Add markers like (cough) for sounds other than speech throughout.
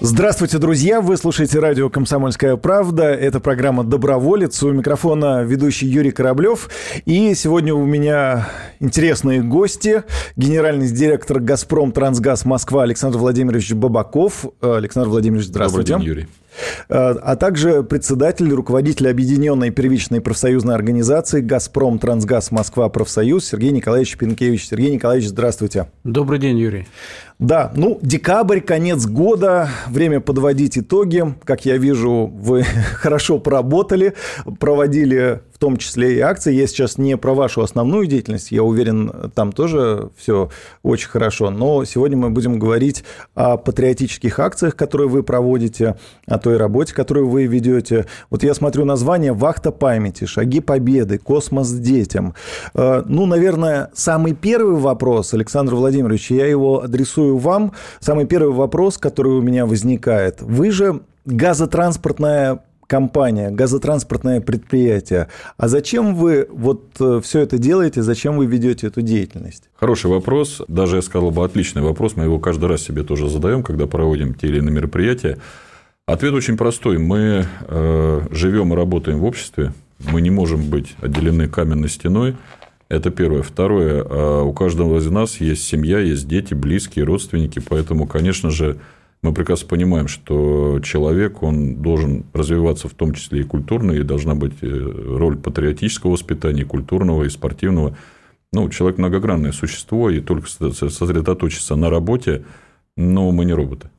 Здравствуйте, друзья! Вы слушаете радио «Комсомольская правда». Это программа «Доброволец». У микрофона ведущий Юрий Кораблев. И сегодня у меня интересные гости. Генеральный директор «Газпром Трансгаз Москва» Александр Владимирович Бабаков. Александр Владимирович, здравствуйте. Добрый день, Юрий. А также председатель, руководитель Объединенной первичной профсоюзной организации «Газпром Трансгаз Москва Профсоюз» Сергей Николаевич Пинкевич. Сергей Николаевич, здравствуйте. Добрый день, Юрий. Да, ну, декабрь, конец года, время подводить итоги. Как я вижу, вы (laughs) хорошо поработали, проводили в том числе и акции. Я сейчас не про вашу основную деятельность, я уверен, там тоже все очень хорошо. Но сегодня мы будем говорить о патриотических акциях, которые вы проводите, о той работе, которую вы ведете. Вот я смотрю название «Вахта памяти», «Шаги победы», «Космос детям». Э, ну, наверное, самый первый вопрос, Александр Владимирович, я его адресую вам. Самый первый вопрос, который у меня возникает. Вы же газотранспортная компания, газотранспортное предприятие. А зачем вы вот э, все это делаете, зачем вы ведете эту деятельность? Хороший вопрос, даже я сказал бы отличный вопрос, мы его каждый раз себе тоже задаем, когда проводим те или иные мероприятия. Ответ очень простой. Мы э, живем и работаем в обществе, мы не можем быть отделены каменной стеной. Это первое. Второе. Э, у каждого из нас есть семья, есть дети, близкие, родственники. Поэтому, конечно же, мы прекрасно понимаем, что человек, он должен развиваться в том числе и культурно, и должна быть э, роль патриотического воспитания, культурного, и спортивного. Ну, человек многогранное существо, и только сосредоточиться на работе, но мы не роботы.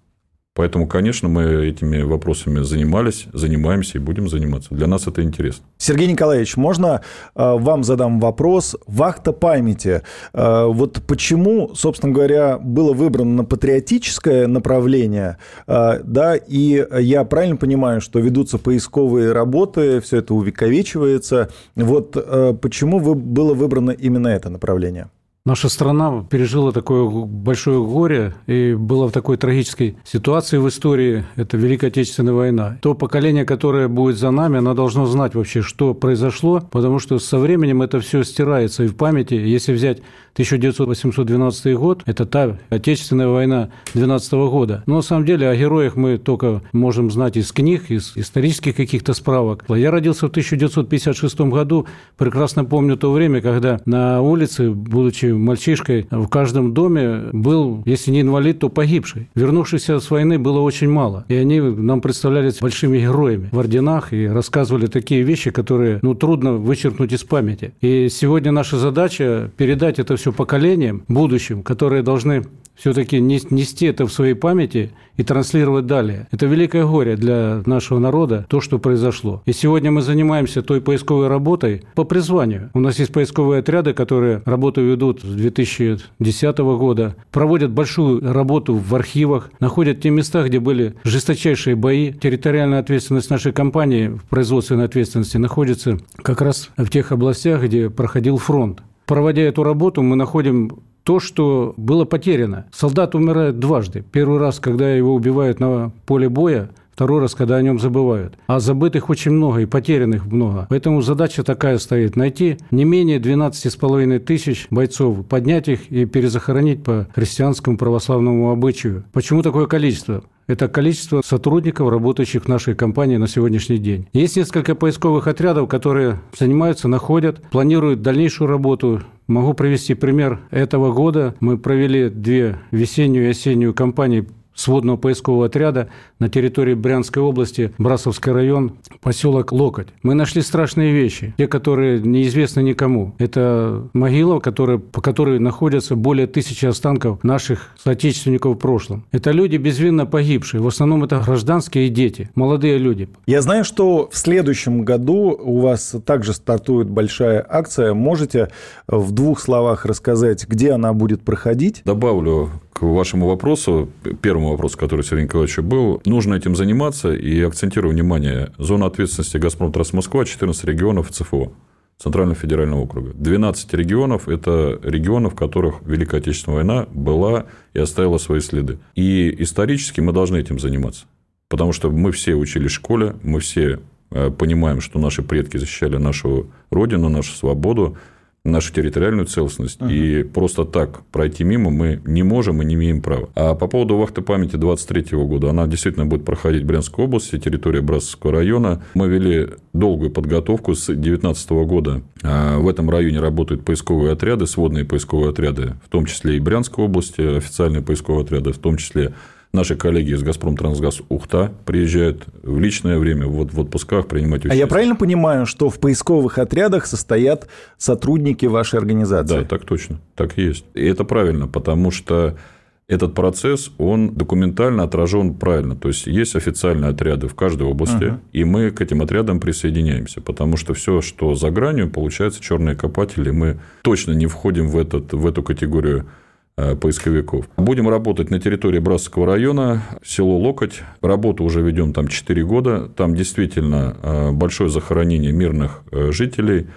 Поэтому, конечно, мы этими вопросами занимались, занимаемся и будем заниматься. Для нас это интересно. Сергей Николаевич, можно э, вам задам вопрос? Вахта памяти. Э, вот почему, собственно говоря, было выбрано патриотическое направление, э, да, и я правильно понимаю, что ведутся поисковые работы, все это увековечивается. Вот почему было выбрано именно это направление? Наша страна пережила такое большое горе и была в такой трагической ситуации в истории. Это Великая Отечественная война. То поколение, которое будет за нами, оно должно знать вообще, что произошло, потому что со временем это все стирается и в памяти. Если взять 1912 год – это та Отечественная война 12 года. Но на самом деле о героях мы только можем знать из книг, из исторических каких-то справок. Я родился в 1956 году, прекрасно помню то время, когда на улице, будучи мальчишкой, в каждом доме был, если не инвалид, то погибший. Вернувшихся с войны было очень мало. И они нам представлялись большими героями в орденах и рассказывали такие вещи, которые ну, трудно вычеркнуть из памяти. И сегодня наша задача передать это все поколениям, будущим, которые должны все-таки нести это в своей памяти и транслировать далее. Это великое горе для нашего народа, то, что произошло. И сегодня мы занимаемся той поисковой работой по призванию. У нас есть поисковые отряды, которые работу ведут с 2010 года, проводят большую работу в архивах, находят те места, где были жесточайшие бои. Территориальная ответственность нашей компании в производственной ответственности находится как раз в тех областях, где проходил фронт проводя эту работу, мы находим то, что было потеряно. Солдат умирает дважды. Первый раз, когда его убивают на поле боя, второй раз, когда о нем забывают. А забытых очень много и потерянных много. Поэтому задача такая стоит – найти не менее 12,5 тысяч бойцов, поднять их и перезахоронить по христианскому православному обычаю. Почему такое количество? Это количество сотрудников, работающих в нашей компании на сегодняшний день. Есть несколько поисковых отрядов, которые занимаются, находят, планируют дальнейшую работу. Могу привести пример этого года. Мы провели две весеннюю и осеннюю кампании сводного поискового отряда на территории Брянской области, Брасовский район, поселок Локоть. Мы нашли страшные вещи, те, которые неизвестны никому. Это могила, которая, по которой находятся более тысячи останков наших соотечественников в прошлом. Это люди безвинно погибшие. В основном это гражданские и дети, молодые люди. Я знаю, что в следующем году у вас также стартует большая акция. Можете в двух словах рассказать, где она будет проходить? Добавлю к вашему вопросу, первому вопросу, который Сергей Николаевич был, нужно этим заниматься и акцентирую внимание. Зона ответственности «Газпром Трасс Москва» 14 регионов ЦФО. Центрального федерального округа. 12 регионов – это регионы, в которых Великая Отечественная война была и оставила свои следы. И исторически мы должны этим заниматься. Потому что мы все учились в школе, мы все э, понимаем, что наши предки защищали нашу родину, нашу свободу, нашу территориальную целостность. Угу. И просто так пройти мимо мы не можем и не имеем права. А по поводу вахты памяти 23 года, она действительно будет проходить в Брянской области, территория Братского района. Мы вели долгую подготовку с 2019 года. А, в этом районе работают поисковые отряды, сводные поисковые отряды, в том числе и Брянской области, официальные поисковые отряды, в том числе Наши коллеги из «Газпром Трансгаз» Ухта приезжают в личное время, вот в отпусках принимать участие. А я правильно понимаю, что в поисковых отрядах состоят сотрудники вашей организации? Да, так точно, так и есть. И это правильно, потому что этот процесс, он документально отражен правильно. То есть, есть официальные отряды в каждой области, uh-huh. и мы к этим отрядам присоединяемся, потому что все, что за гранью, получается черные копатели, мы точно не входим в, этот, в эту категорию поисковиков. Будем работать на территории Братского района, село Локоть. Работу уже ведем там 4 года. Там действительно э, большое захоронение мирных э, жителей.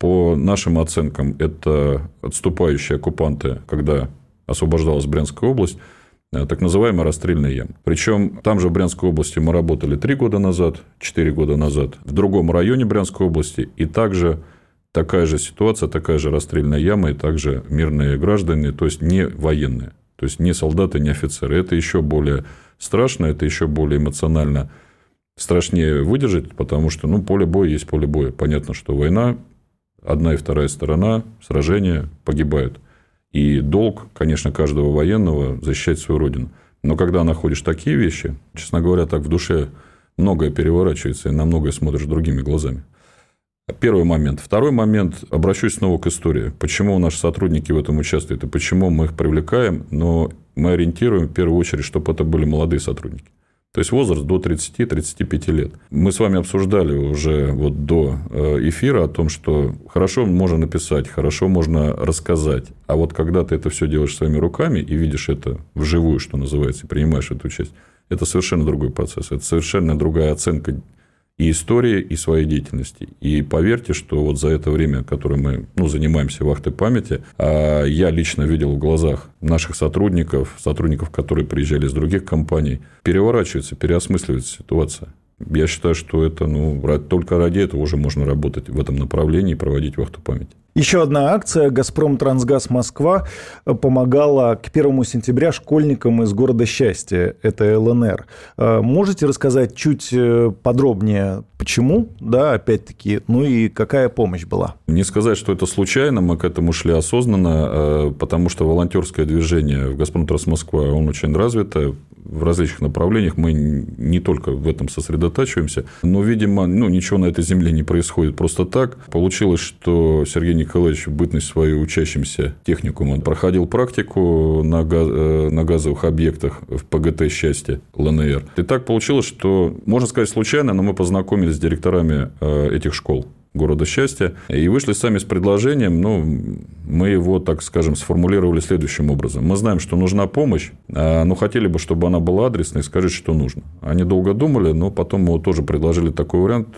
По нашим оценкам, это отступающие оккупанты, когда освобождалась Брянская область, так называемая расстрельная яма. Причем там же в Брянской области мы работали 3 года назад, 4 года назад, в другом районе Брянской области, и также такая же ситуация, такая же расстрельная яма, и также мирные граждане, то есть не военные, то есть не солдаты, не офицеры. Это еще более страшно, это еще более эмоционально страшнее выдержать, потому что ну, поле боя есть поле боя. Понятно, что война, одна и вторая сторона, сражения погибают. И долг, конечно, каждого военного защищать свою родину. Но когда находишь такие вещи, честно говоря, так в душе многое переворачивается, и на многое смотришь другими глазами. Первый момент. Второй момент. Обращусь снова к истории. Почему наши сотрудники в этом участвуют и почему мы их привлекаем, но мы ориентируем в первую очередь, чтобы это были молодые сотрудники. То есть возраст до 30-35 лет. Мы с вами обсуждали уже вот до э, эфира о том, что хорошо можно написать, хорошо можно рассказать, а вот когда ты это все делаешь своими руками и видишь это вживую, что называется, и принимаешь эту часть, это совершенно другой процесс, это совершенно другая оценка и истории, и своей деятельности. И поверьте, что вот за это время, которое мы ну, занимаемся вахтой памяти, а, я лично видел в глазах наших сотрудников, сотрудников, которые приезжали из других компаний, переворачивается, переосмысливается ситуация. Я считаю, что это, ну, только ради этого уже можно работать в этом направлении и проводить вахту памяти. Еще одна акция «Газпром Трансгаз Москва» помогала к 1 сентября школьникам из города Счастья, это ЛНР. Э, можете рассказать чуть э, подробнее, почему, да, опять-таки, ну и какая помощь была? Не сказать, что это случайно, мы к этому шли осознанно, э, потому что волонтерское движение в «Газпром Транс Москва», он очень развито, в различных направлениях, мы не только в этом сосредотачиваемся, но, видимо, ну, ничего на этой земле не происходит просто так. Получилось, что Сергей Николаевич в бытность свою учащимся техникума проходил практику на, газ, э, на газовых объектах в ПГТ «Счастье» ЛНР. И так получилось, что, можно сказать, случайно, но мы познакомились с директорами э, этих школ города счастья. И вышли сами с предложением, ну, мы его, так скажем, сформулировали следующим образом. Мы знаем, что нужна помощь, а, но хотели бы, чтобы она была адресной, скажите, что нужно. Они долго думали, но потом мы тоже предложили такой вариант.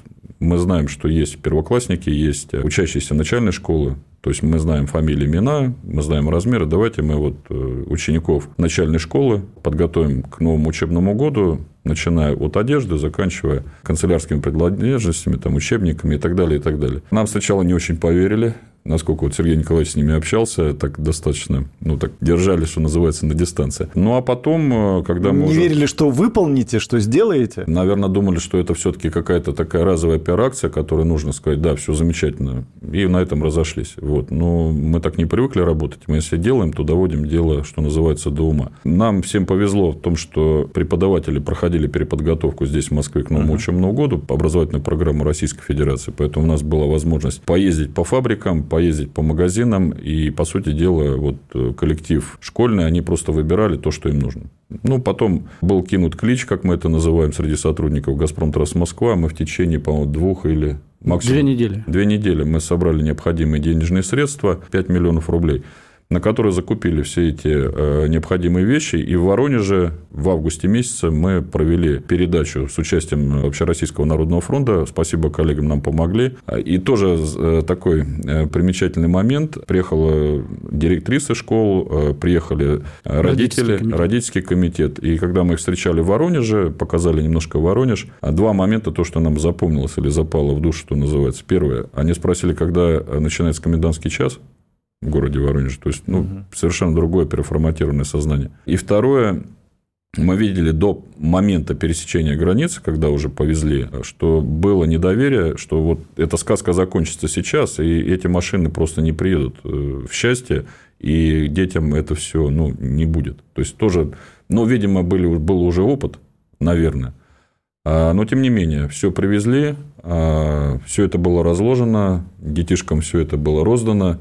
Мы знаем, что есть первоклассники, есть учащиеся начальной школы, то есть мы знаем фамилии, имена, мы знаем размеры. Давайте мы вот э, учеников начальной школы подготовим к новому учебному году, начиная от одежды, заканчивая канцелярскими принадлежностями, там, учебниками и так далее, и так далее. Нам сначала не очень поверили, насколько вот Сергей Николаевич с ними общался, так достаточно, ну, так держали, что называется, на дистанции. Ну, а потом, э, когда мы Не уже... верили, что выполните, что сделаете? Наверное, думали, что это все таки какая-то такая разовая операция, которой нужно сказать, да, все замечательно, и на этом разошлись. Вот. Но мы так не привыкли работать. Мы если делаем, то доводим дело, что называется, до ума. Нам всем повезло в том, что преподаватели проходили переподготовку здесь, в Москве, к новому uh-huh. учебному году, по образовательную программу Российской Федерации. Поэтому у нас была возможность поездить по фабрикам, поездить по магазинам, и, по сути дела, вот э, коллектив школьный, они просто выбирали то, что им нужно. Ну, потом был кинут клич, как мы это называем, среди сотрудников «Газпром Трасс Москва». Мы в течение, по-моему, двух или максимум... Две недели. Две недели мы собрали необходимые денежные средства, 5 миллионов рублей. На которые закупили все эти э, необходимые вещи. И в Воронеже в августе месяце мы провели передачу с участием Общероссийского народного фронта. Спасибо коллегам, нам помогли. И тоже э, такой э, примечательный момент. Приехала директриса школ, приехали родители, родительский комитет. родительский комитет. И когда мы их встречали в Воронеже, показали немножко Воронеж, два момента, то, что нам запомнилось или запало в душу, что называется. Первое, они спросили, когда начинается комендантский час в городе Воронеже. То есть, ну, угу. совершенно другое переформатированное сознание. И второе, мы видели до момента пересечения границы, когда уже повезли, что было недоверие, что вот эта сказка закончится сейчас, и эти машины просто не приедут э, в счастье, и детям это все ну, не будет. То есть тоже, ну, видимо, были, был уже опыт, наверное. А, но, тем не менее, все привезли, а, все это было разложено, детишкам все это было роздано.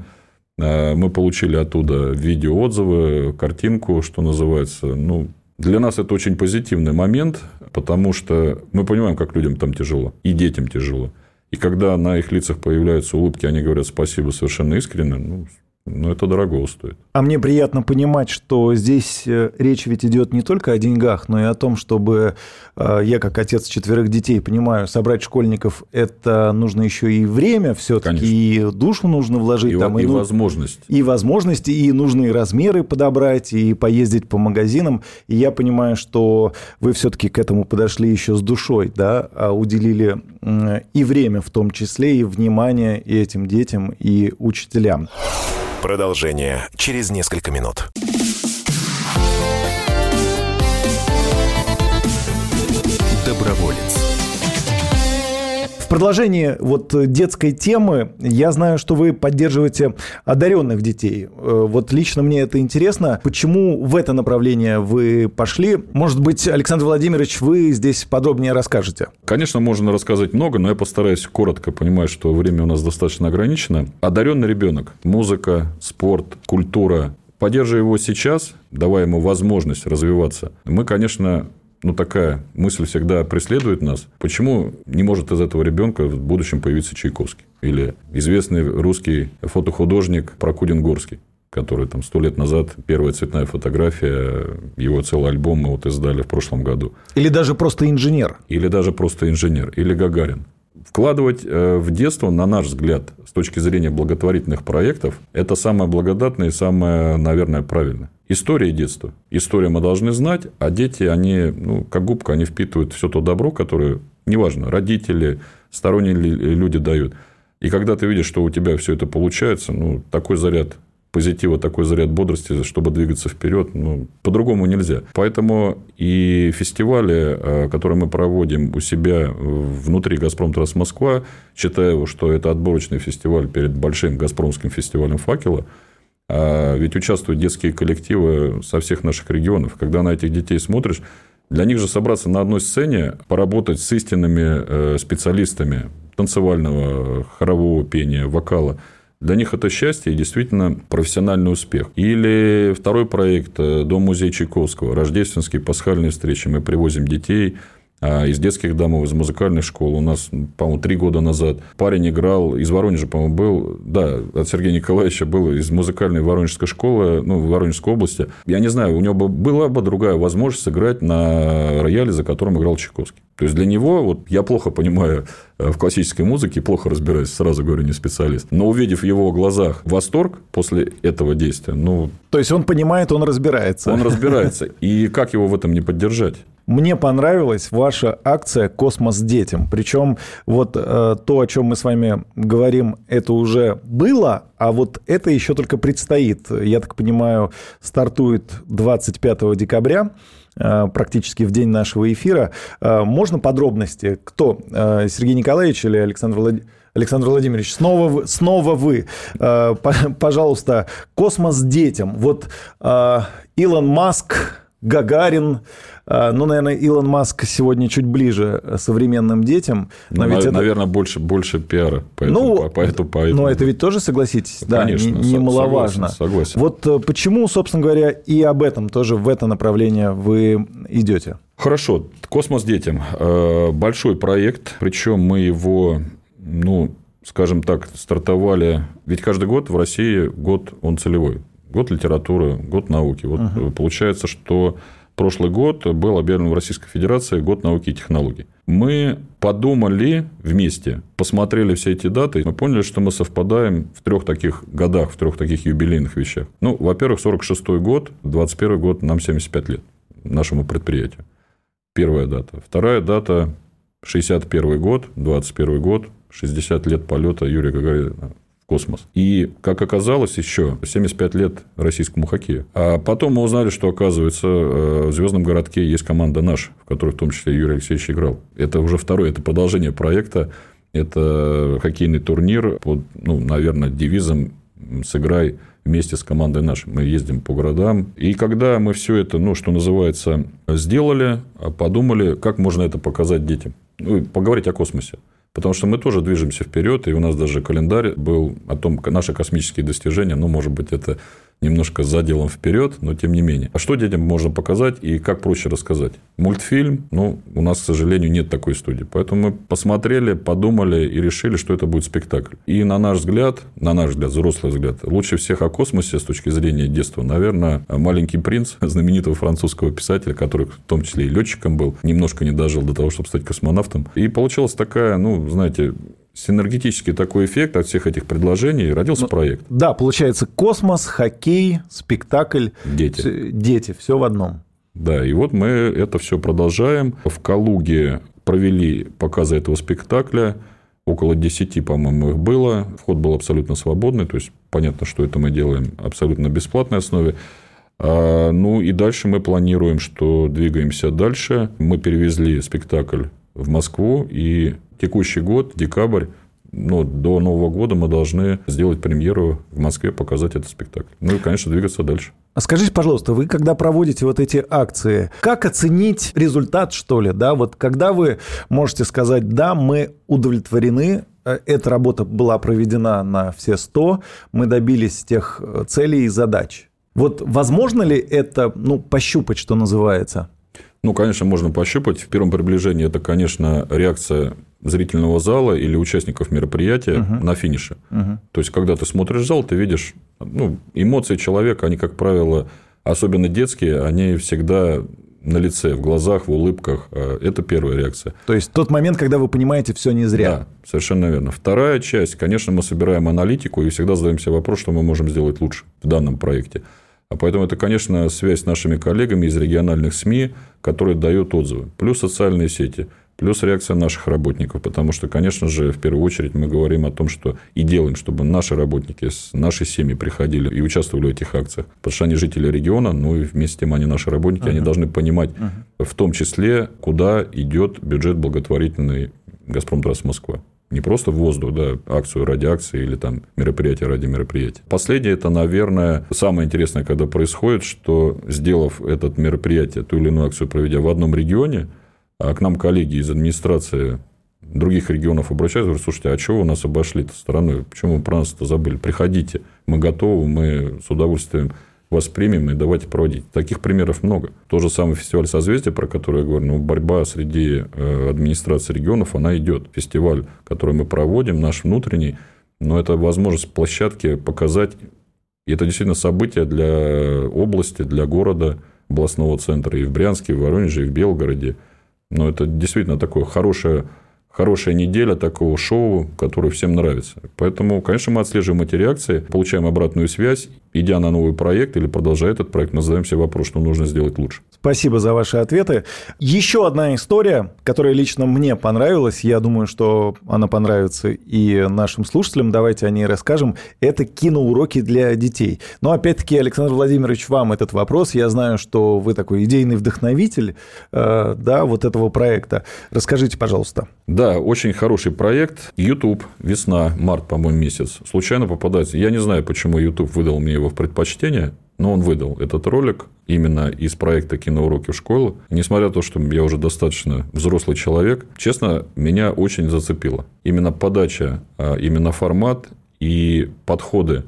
А, мы получили оттуда видеоотзывы, картинку, что называется. Ну, для нас это очень позитивный момент, потому что мы понимаем, как людям там тяжело, и детям тяжело. И когда на их лицах появляются улыбки, они говорят спасибо совершенно искренне, ну, но это дорого стоит. А мне приятно понимать, что здесь э, речь ведь идет не только о деньгах, но и о том, чтобы э, я, как отец четверых детей, понимаю, собрать школьников это нужно еще и время все-таки, и душу нужно вложить. И, там, и, и ну, возможность. И возможности, и нужные размеры подобрать, и поездить по магазинам. И я понимаю, что вы все-таки к этому подошли еще с душой, да, а уделили и время в том числе, и внимание и этим детям, и учителям. Продолжение через несколько минут. Продолжении вот детской темы я знаю, что вы поддерживаете одаренных детей. Э, вот лично мне это интересно. Почему в это направление вы пошли? Может быть, Александр Владимирович, вы здесь подробнее расскажете? Конечно, можно рассказать много, но я постараюсь коротко, понимаю, что время у нас достаточно ограничено. Одаренный ребенок, музыка, спорт, культура, поддерживая его сейчас, давая ему возможность развиваться, мы, конечно, ну, такая мысль всегда преследует нас. Почему не может из этого ребенка в будущем появиться Чайковский? Или известный русский фотохудожник Прокудин Горский? который там сто лет назад, первая цветная фотография, его целый альбом мы вот издали в прошлом году. Или даже просто инженер. Или даже просто инженер. Или Гагарин. Вкладывать э, в детство, на наш взгляд, с точки зрения благотворительных проектов, это самое благодатное и самое, наверное, правильное. История детства. Историю мы должны знать, а дети, они, ну, как губка, они впитывают все то добро, которое, неважно, родители, сторонние люди дают. И когда ты видишь, что у тебя все это получается, ну, такой заряд позитива, такой заряд бодрости, чтобы двигаться вперед, ну, по-другому нельзя. Поэтому и фестивали, э, которые мы проводим у себя внутри «Газпром Трасс Москва», считаю, что это отборочный фестиваль перед большим «Газпромским фестивалем факела», а ведь участвуют детские коллективы со всех наших регионов. Когда на этих детей смотришь, для них же собраться на одной сцене, поработать с истинными э, специалистами танцевального, хорового пения, вокала, для них это счастье и действительно профессиональный успех. Или второй проект э, «Дом-музей Чайковского». Рождественские пасхальные встречи. Мы привозим детей из детских домов, из музыкальных школ. У нас, по-моему, три года назад парень играл, из Воронежа, по-моему, был, да, от Сергея Николаевича был из музыкальной воронежской школы, ну, в Воронежской области. Я не знаю, у него бы, была бы другая возможность сыграть на рояле, за которым играл Чайковский. То есть для него, вот я плохо понимаю э, в классической музыке, плохо разбираюсь, сразу говорю, не специалист. Но увидев в его глазах восторг после этого действия, ну... То есть он понимает, он разбирается. Он разбирается. (laughs) И как его в этом не поддержать? Мне понравилась ваша акция «Космос детям». Причем вот э, то, о чем мы с вами говорим, это уже было, а вот это еще только предстоит. Я так понимаю, стартует 25 декабря э, практически в день нашего эфира. Э, можно подробности? Кто? Э, Сергей Николаевич или Александр Владимирович? Александр Владимирович, снова, снова вы. Пожалуйста, космос детям. Вот Илон Маск, Гагарин, ну, наверное, Илон Маск сегодня чуть ближе современным детям. Но ну, ведь наверное, это... больше, больше пиара. Поэтому, ну, поэтому, поэтому... но это ведь тоже, согласитесь, да, Конечно, немаловажно. Согласен, согласен. Вот э, почему, собственно говоря, и об этом тоже в это направление вы идете? Хорошо. Космос детям. Э, большой проект, причем мы его, ну, скажем так, стартовали. Ведь каждый год в России год он целевой год литературы, год науки. Вот угу. получается, что прошлый год был объявлен в Российской Федерации год науки и технологий. Мы подумали вместе, посмотрели все эти даты, мы поняли, что мы совпадаем в трех таких годах, в трех таких юбилейных вещах. Ну, во-первых, 46-й год, 21 год, нам 75 лет, нашему предприятию. Первая дата. Вторая дата 61 год, 21 год, 60 лет полета Юрия Гагарина космос. И, как оказалось, еще 75 лет российскому хоккею. А потом мы узнали, что, оказывается, э, в Звездном городке есть команда наша, в которой в том числе Юрий Алексеевич играл. Это уже второе, это продолжение проекта. Это хоккейный турнир под, ну, наверное, девизом «Сыграй вместе с командой нашей. Мы ездим по городам. И когда мы все это, ну, что называется, сделали, подумали, как можно это показать детям. Ну, поговорить о космосе. Потому что мы тоже движемся вперед, и у нас даже календарь был о том, наши космические достижения, ну, может быть, это немножко за делом вперед, но тем не менее. А что детям можно показать и как проще рассказать? Мультфильм, ну, у нас, к сожалению, нет такой студии. Поэтому мы посмотрели, подумали и решили, что это будет спектакль. И на наш взгляд, на наш взгляд, взрослый взгляд, лучше всех о космосе с точки зрения детства, наверное, «Маленький принц» (laughs) знаменитого французского писателя, который в том числе и летчиком был, немножко не дожил до того, чтобы стать космонавтом. И получилась такая, ну, знаете, синергетический такой эффект от всех этих предложений родился ну, проект. Да, получается космос, хоккей, спектакль, дети, дети, все в одном. Да, и вот мы это все продолжаем. В Калуге провели показы этого спектакля. Около 10, по-моему, их было. Вход был абсолютно свободный. То есть, понятно, что это мы делаем абсолютно на бесплатной основе. А, ну, и дальше мы планируем, что двигаемся дальше. Мы перевезли спектакль в Москву, и текущий год, декабрь, ну, до Нового года мы должны сделать премьеру в Москве, показать этот спектакль. Ну и, конечно, двигаться дальше. А скажите, пожалуйста, вы когда проводите вот эти акции, как оценить результат, что ли, да? Вот когда вы можете сказать, да, мы удовлетворены, э, эта работа была проведена на все 100, мы добились тех э, целей и задач. Вот возможно ли это, ну, пощупать, что называется? Ну, конечно, можно пощупать. В первом приближении это, конечно, реакция зрительного зала или участников мероприятия угу. на финише. Угу. То есть, когда ты смотришь зал, ты видишь ну, эмоции человека, они, как правило, особенно детские, они всегда на лице, в глазах, в улыбках. А это первая реакция. То есть тот момент, когда вы понимаете, все не зря. Да, совершенно верно. Вторая часть, конечно, мы собираем аналитику и всегда задаемся вопрос, что мы можем сделать лучше в данном проекте. А поэтому это, конечно, связь с нашими коллегами из региональных СМИ, которые дают отзывы. Плюс социальные сети – Плюс реакция наших работников, потому что, конечно же, в первую очередь мы говорим о том, что и делаем, чтобы наши работники с нашей семьи приходили и участвовали в этих акциях. Потому что они жители региона, ну и вместе с тем они наши работники, uh-huh. они должны понимать uh-huh. в том числе, куда идет бюджет благотворительный «Газпром Трасс Москва». Не просто в воздух, да, акцию ради акции или там мероприятие ради мероприятия. Последнее, это, наверное, самое интересное, когда происходит, что сделав это мероприятие, ту или иную акцию проведя в одном регионе, а к нам коллеги из администрации других регионов обращаются, говорят, слушайте, а чего вы нас обошли-то стороной? Почему вы про нас-то забыли? Приходите, мы готовы, мы с удовольствием вас примем и давайте проводить. Таких примеров много. То же самое фестиваль созвездия, про который я говорю, ну, борьба среди э, администрации регионов, она идет. Фестиваль, который мы проводим, наш внутренний, но это возможность площадки показать, и это действительно событие для области, для города, областного центра и в Брянске, и в Воронеже, и в Белгороде – но это действительно такое хорошее хорошая неделя такого шоу, которое всем нравится. Поэтому, конечно, мы отслеживаем эти реакции, получаем обратную связь, идя на новый проект или продолжая этот проект, мы задаем вопрос, что нужно сделать лучше. Спасибо за ваши ответы. Еще одна история, которая лично мне понравилась, я думаю, что она понравится и нашим слушателям, давайте о ней расскажем. Это киноуроки для детей. Но опять-таки, Александр Владимирович, вам этот вопрос. Я знаю, что вы такой идейный вдохновитель э, да, вот этого проекта. Расскажите, пожалуйста. Да, очень хороший проект. YouTube, весна, март, по-моему, месяц. Случайно попадается. Я не знаю, почему YouTube выдал мне его в предпочтение, но он выдал этот ролик именно из проекта «Киноуроки в школу». Несмотря на то, что я уже достаточно взрослый человек, честно, меня очень зацепило. Именно подача, а именно формат и подходы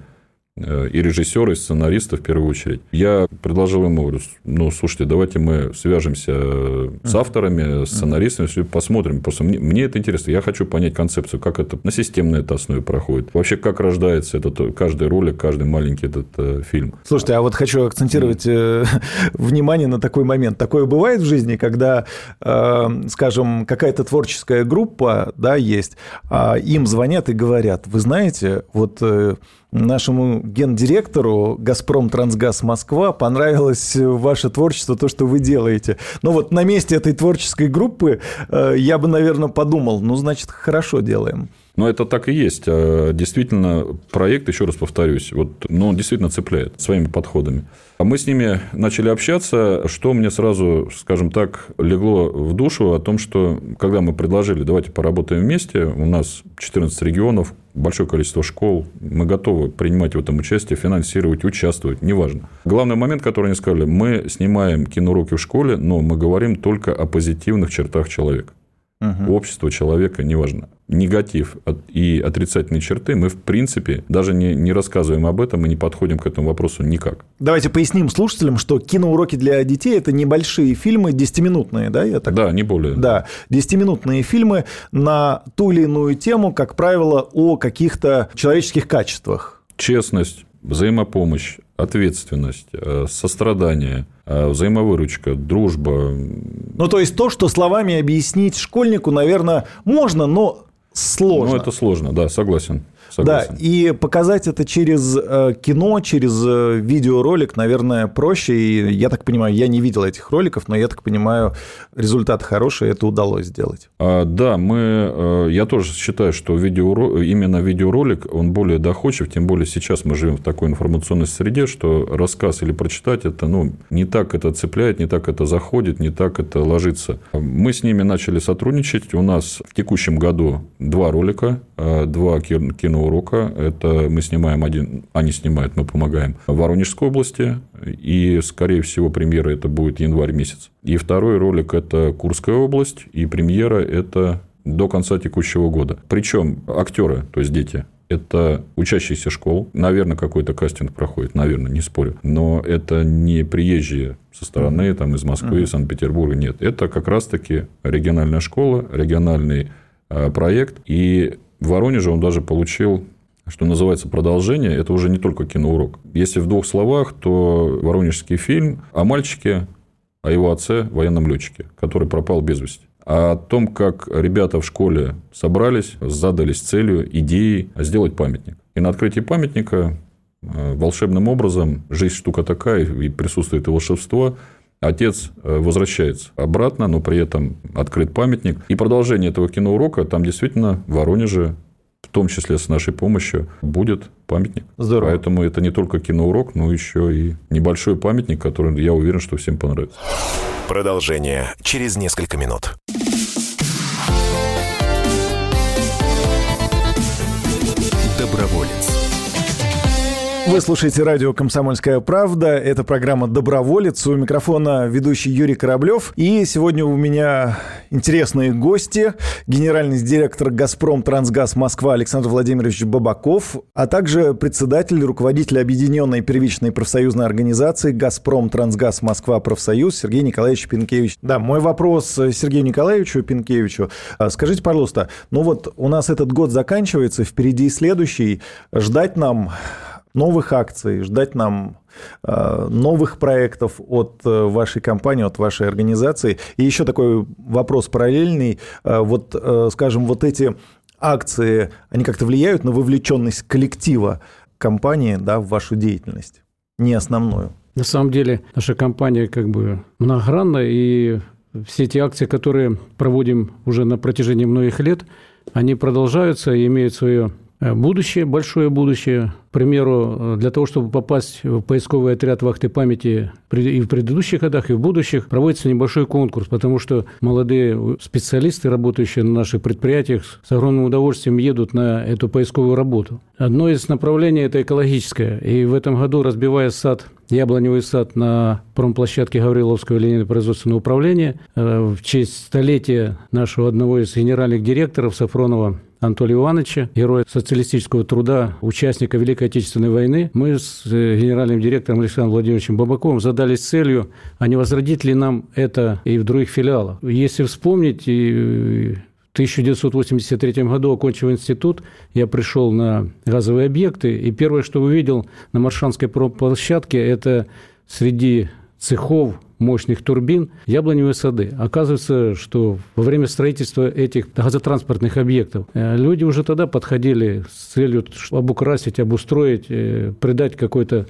и режиссера, и сценариста в первую очередь. Я предложил ему, говорю, ну, слушайте, давайте мы свяжемся с авторами, с сценаристами, все посмотрим. Просто мне, мне это интересно. Я хочу понять концепцию, как это на системной это основе проходит. Вообще, как рождается этот, каждый ролик, каждый маленький этот э, фильм. Слушайте, а вот хочу акцентировать э, (laughs) внимание на такой момент. Такое бывает в жизни, когда, э, скажем, какая-то творческая группа, да, есть, а им звонят и говорят, вы знаете, вот э, нашему гендиректору «Газпром Трансгаз Москва» понравилось ваше творчество, то, что вы делаете. Ну вот на месте этой творческой группы э, я бы, наверное, подумал, ну, значит, хорошо делаем. Но это так и есть. А, действительно, проект, еще раз повторюсь, вот, ну, он действительно цепляет своими подходами. А мы с ними начали общаться, что мне сразу, скажем так, легло в душу о том, что когда мы предложили, давайте поработаем вместе, у нас 14 регионов, большое количество школ, мы готовы принимать в этом участие, финансировать, участвовать, неважно. Главный момент, который они сказали, мы снимаем киноуроки в школе, но мы говорим только о позитивных чертах человека угу. общества, человека, неважно. Негатив и отрицательные черты, мы, в принципе, даже не, не рассказываем об этом и не подходим к этому вопросу никак. Давайте поясним слушателям, что киноуроки для детей – это небольшие фильмы, 10-минутные, да? Я так... Да, не более. Да, 10-минутные фильмы на ту или иную тему, как правило, о каких-то человеческих качествах. Честность, взаимопомощь, ответственность, э, сострадание, э, взаимовыручка, дружба. Ну, то есть то, что словами объяснить школьнику, наверное, можно, но сложно. Ну, это сложно, да, согласен. Согласен. Да, и показать это через э, кино, через э, видеоролик, наверное, проще. И я так понимаю, я не видел этих роликов, но я так понимаю, результат хороший, это удалось сделать. А, да, мы, э, я тоже считаю, что видео, именно видеоролик, он более доходчив, тем более сейчас мы живем в такой информационной среде, что рассказ или прочитать это, ну, не так это цепляет, не так это заходит, не так это ложится. Мы с ними начали сотрудничать. У нас в текущем году два ролика, два кино урока. Это мы снимаем один, они снимают, мы помогаем в Воронежской области. И, скорее всего, премьера это будет январь месяц. И второй ролик – это Курская область. И премьера – это до конца текущего года. Причем актеры, то есть дети, это учащиеся школ. Наверное, какой-то кастинг проходит, наверное, не спорю. Но это не приезжие со стороны там, из Москвы, uh-huh. Санкт-Петербурга. Нет. Это как раз-таки региональная школа, региональный э, проект. И в Воронеже он даже получил что называется продолжение, это уже не только киноурок. Если в двух словах, то воронежский фильм о мальчике, о его отце, военном летчике, который пропал без вести. А о том, как ребята в школе собрались, задались целью, идеей сделать памятник. И на открытии памятника э, волшебным образом, жизнь штука такая, и присутствует и волшебство, отец э, возвращается обратно, но при этом открыт памятник. И продолжение этого киноурока там действительно в Воронеже в том числе с нашей помощью, будет памятник. Здорово. Поэтому это не только киноурок, но еще и небольшой памятник, который, я уверен, что всем понравится. Продолжение через несколько минут. Вы слушаете радио «Комсомольская правда». Это программа «Доброволец». У микрофона ведущий Юрий Кораблев. И сегодня у меня интересные гости. Генеральный директор «Газпром Трансгаз Москва» Александр Владимирович Бабаков, а также председатель, руководитель Объединенной первичной профсоюзной организации «Газпром Трансгаз Москва Профсоюз» Сергей Николаевич Пинкевич. Да, мой вопрос Сергею Николаевичу Пинкевичу. А, скажите, пожалуйста, ну вот у нас этот год заканчивается, впереди следующий. Ждать нам новых акций, ждать нам э, новых проектов от э, вашей компании, от вашей организации. И еще такой вопрос параллельный. Э, вот, скажем, вот эти акции, они как-то влияют на вовлеченность коллектива компании да, в вашу деятельность, не основную? На самом деле наша компания как бы многогранна, и все эти акции, которые проводим уже на протяжении многих лет, они продолжаются и имеют свое будущее, большое будущее примеру, э, для того, чтобы попасть в поисковый отряд вахты памяти и в предыдущих годах, и в будущих, проводится небольшой конкурс, потому что молодые специалисты, работающие на наших предприятиях, с огромным удовольствием едут на эту поисковую работу. Одно из направлений – это экологическое. И в этом году, разбивая сад, яблоневый сад на промплощадке Гавриловского линейно-производственного управления, э, в честь столетия нашего одного из генеральных директоров Сафронова Анатолия Ивановича, героя социалистического труда, участника Великой Отечественной войны, мы с э, генеральным директором Александром Владимировичем Бабаковым задались целью, а не возродить ли нам это и в других филиалах. Если вспомнить, и в 1983 году, окончив институт, я пришел на газовые объекты, и первое, что увидел на Маршанской площадке, это среди цехов мощных турбин яблоневые сады. Оказывается, что во время строительства этих газотранспортных объектов э, люди уже тогда подходили с целью обукрасить, обустроить, э, придать какой-то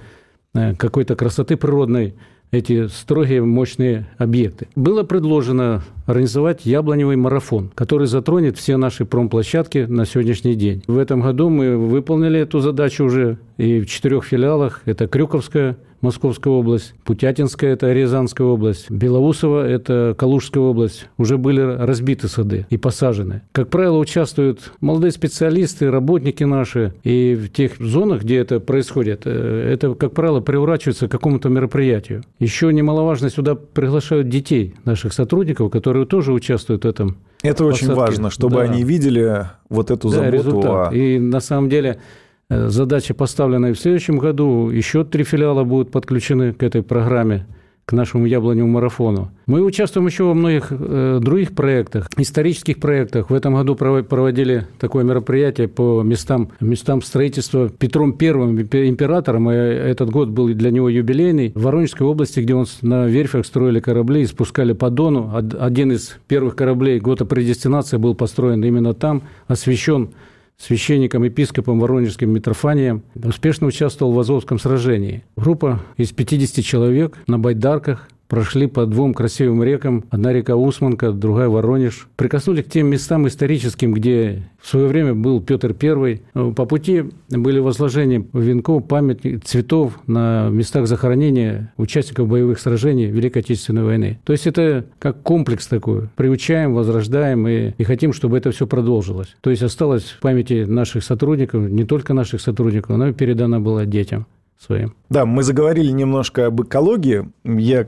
э, какой-то красоты природной эти строгие мощные объекты. Было предложено организовать яблоневый марафон, который затронет все наши промплощадки на сегодняшний день. В этом году мы выполнили эту задачу уже и в четырех филиалах. Это Крюковская, Московская область, Путятинская – это Рязанская область, Белоусово – это Калужская область. Уже были разбиты сады и посажены. Как правило, участвуют молодые специалисты, работники наши. И в тех зонах, где это происходит, э, это, как правило, приурачивается к какому-то мероприятию. Еще немаловажно, сюда приглашают детей наших сотрудников, которые тоже участвуют в этом это очень важно, чтобы да. они видели вот эту да, заботу. Результат. О... И на самом деле задача поставлена и в следующем году. Еще три филиала будут подключены к этой программе к нашему яблоневому марафону. Мы участвуем еще во многих э, других проектах, исторических проектах. В этом году проводили такое мероприятие по местам, местам строительства Петром Первым императором. И этот год был для него юбилейный. В Воронежской области, где он на верфях строили корабли и спускали по Дону. Один из первых кораблей года предестинации был построен именно там, освящен священником, епископом Воронежским Митрофанием, успешно участвовал в Азовском сражении. Группа из 50 человек на байдарках прошли по двум красивым рекам. Одна река Усманка, другая Воронеж. Прикоснулись к тем местам историческим, где в свое время был Петр I. По пути были возложения венков, памятников, цветов на местах захоронения участников боевых сражений Великой Отечественной войны. То есть это как комплекс такой. Приучаем, возрождаем и, и хотим, чтобы это все продолжилось. То есть осталось в памяти наших сотрудников, не только наших сотрудников, но и передано было детям своим. Да, мы заговорили немножко об экологии. Я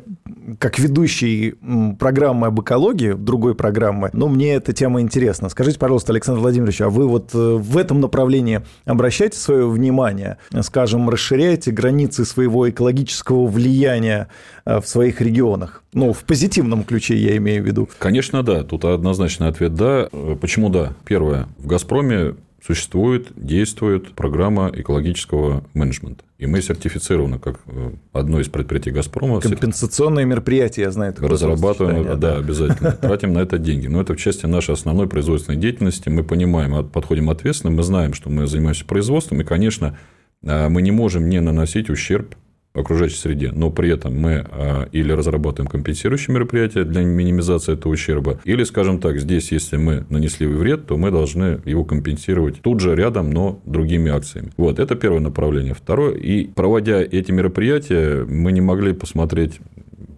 как ведущий программы об экологии, другой программы, но мне эта тема интересна. Скажите, пожалуйста, Александр Владимирович, а вы вот э, в этом направлении обращаете свое внимание, скажем, расширяете границы своего экологического влияния э, в своих регионах? Ну, в позитивном ключе я имею в виду. Конечно, да. Тут однозначный ответ «да». Э, почему «да»? Первое. В «Газпроме» существует, действует программа экологического менеджмента. И мы сертифицированы как э, одно из предприятий «Газпрома». Компенсационные мероприятия, я знаю. Разрабатываем, да, да, обязательно. (laughs) Тратим на это деньги. Но это в части нашей основной производственной деятельности. Мы понимаем, подходим ответственно, мы знаем, что мы занимаемся производством, и, конечно, э, мы не можем не наносить ущерб окружающей среде, но при этом мы а, или разрабатываем компенсирующие мероприятия для минимизации этого ущерба, или, скажем так, здесь, если мы нанесли вред, то мы должны его компенсировать тут же рядом, но другими акциями. Вот, это первое направление. Второе, и проводя эти мероприятия, мы не могли посмотреть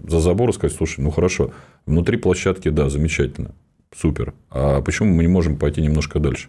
за забор и сказать, слушай, ну хорошо, внутри площадки, да, замечательно, супер, а почему мы не можем пойти немножко дальше?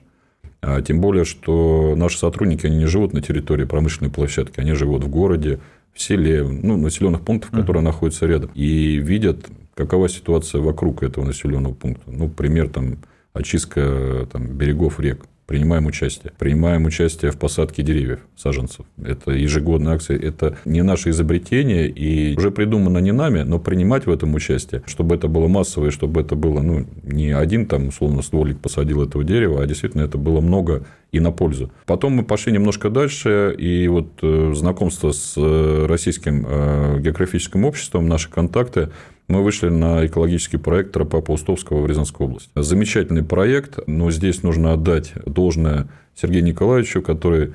А тем более, что наши сотрудники, они не живут на территории промышленной площадки, они живут в городе, селе, ну, населенных пунктов, которые mm-hmm. находятся рядом, и видят, какова ситуация вокруг этого населенного пункта. Ну, пример там очистка там, берегов рек принимаем участие. Принимаем участие в посадке деревьев, саженцев. Это ежегодная акция. Это не наше изобретение и уже придумано не нами, но принимать в этом участие, чтобы это было массовое, чтобы это было ну, не один там условно стволик посадил этого дерева, а действительно это было много и на пользу. Потом мы пошли немножко дальше, и вот э, знакомство с э, российским э, географическим обществом, наши контакты, мы вышли на экологический проект тропа Паустовского в Рязанской области. Замечательный проект, но здесь нужно отдать должное Сергею Николаевичу, который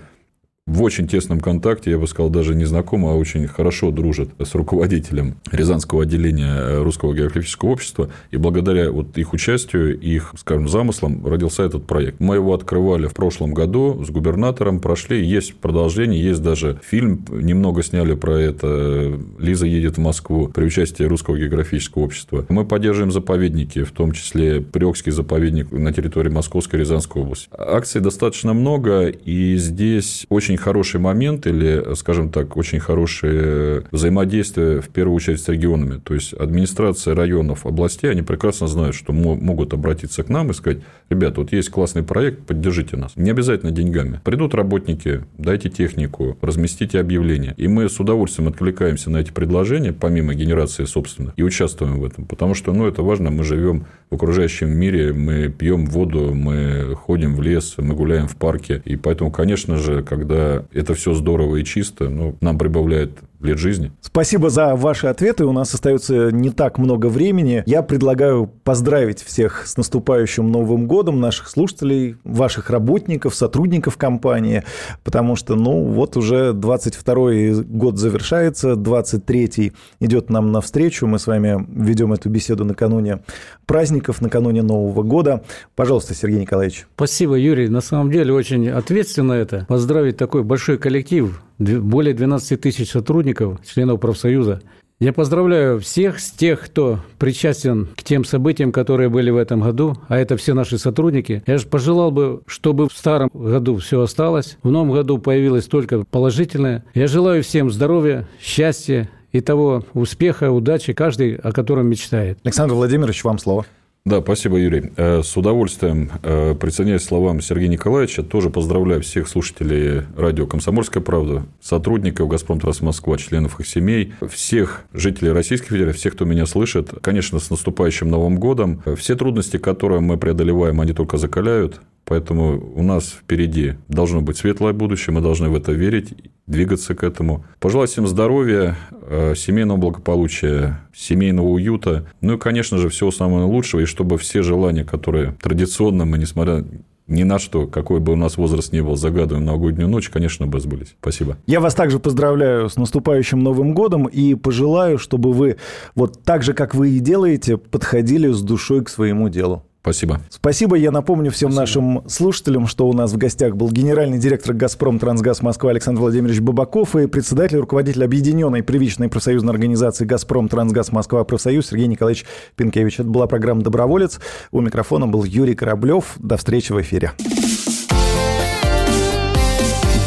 в очень тесном контакте, я бы сказал, даже не знаком, а очень хорошо дружит с руководителем Рязанского отделения Русского географического общества. И благодаря вот их участию, их, скажем, замыслам родился этот проект. Мы его открывали в прошлом году с губернатором, прошли, есть продолжение, есть даже фильм, немного сняли про это. Лиза едет в Москву при участии Русского географического общества. Мы поддерживаем заповедники, в том числе Приокский заповедник на территории Московской и Рязанской области. Акций достаточно много, и здесь очень очень хороший момент или, скажем так, очень хорошее взаимодействие, в первую очередь, с регионами. То есть, администрация районов, областей, они прекрасно знают, что могут обратиться к нам и сказать, ребята, вот есть классный проект, поддержите нас. Не обязательно деньгами. Придут работники, дайте технику, разместите объявление. И мы с удовольствием откликаемся на эти предложения, помимо генерации собственных, и участвуем в этом. Потому что, ну, это важно, мы живем в окружающем мире, мы пьем воду, мы ходим в лес, мы гуляем в парке. И поэтому, конечно же, когда это все здорово и чисто, ну, нам прибавляет лет жизни. Спасибо за ваши ответы. У нас остается не так много времени. Я предлагаю поздравить всех с наступающим Новым годом, наших слушателей, ваших работников, сотрудников компании, потому что, ну, вот уже 22 год завершается, 23-й идет нам навстречу. Мы с вами ведем эту беседу накануне праздников, накануне Нового года. Пожалуйста, Сергей Николаевич. Спасибо, Юрий. На самом деле очень ответственно это. Поздравить такой большой коллектив более 12 тысяч сотрудников, членов профсоюза. Я поздравляю всех с тех, кто причастен к тем событиям, которые были в этом году, а это все наши сотрудники. Я же пожелал бы, чтобы в старом году все осталось, в новом году появилось только положительное. Я желаю всем здоровья, счастья и того успеха, удачи, каждый, о котором мечтает. Александр Владимирович, вам слово. Да, спасибо, Юрий. Э, с удовольствием э, присоединяюсь к словам Сергея Николаевича. Тоже поздравляю всех слушателей радио «Комсомольская правда», сотрудников «Газпром Трасс Москва», членов их семей, всех жителей Российской Федерации, всех, кто меня слышит. Конечно, с наступающим Новым годом. Все трудности, которые мы преодолеваем, они только закаляют. Поэтому у нас впереди должно быть светлое будущее, мы должны в это верить, двигаться к этому. Пожелать всем здоровья, э, семейного благополучия, семейного уюта, ну и, конечно же, всего самого лучшего, и чтобы все желания, которые традиционно мы, несмотря ни на что, какой бы у нас возраст ни был, загадываем новогоднюю ночь, конечно, бы сбылись. Спасибо. Я вас также поздравляю с наступающим Новым годом и пожелаю, чтобы вы вот так же, как вы и делаете, подходили с душой к своему делу. Спасибо. Спасибо. Я напомню всем Спасибо. нашим слушателям, что у нас в гостях был генеральный директор «Газпром Трансгаз Москва» Александр Владимирович Бабаков и председатель, руководитель объединенной привычной профсоюзной организации «Газпром Трансгаз Москва» профсоюз Сергей Николаевич Пинкевич. Это была программа «Доброволец». У микрофона был Юрий Кораблев. До встречи в эфире.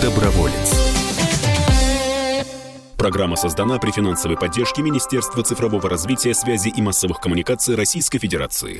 Доброволец. Программа создана при финансовой поддержке Министерства цифрового развития, связи и массовых коммуникаций Российской Федерации.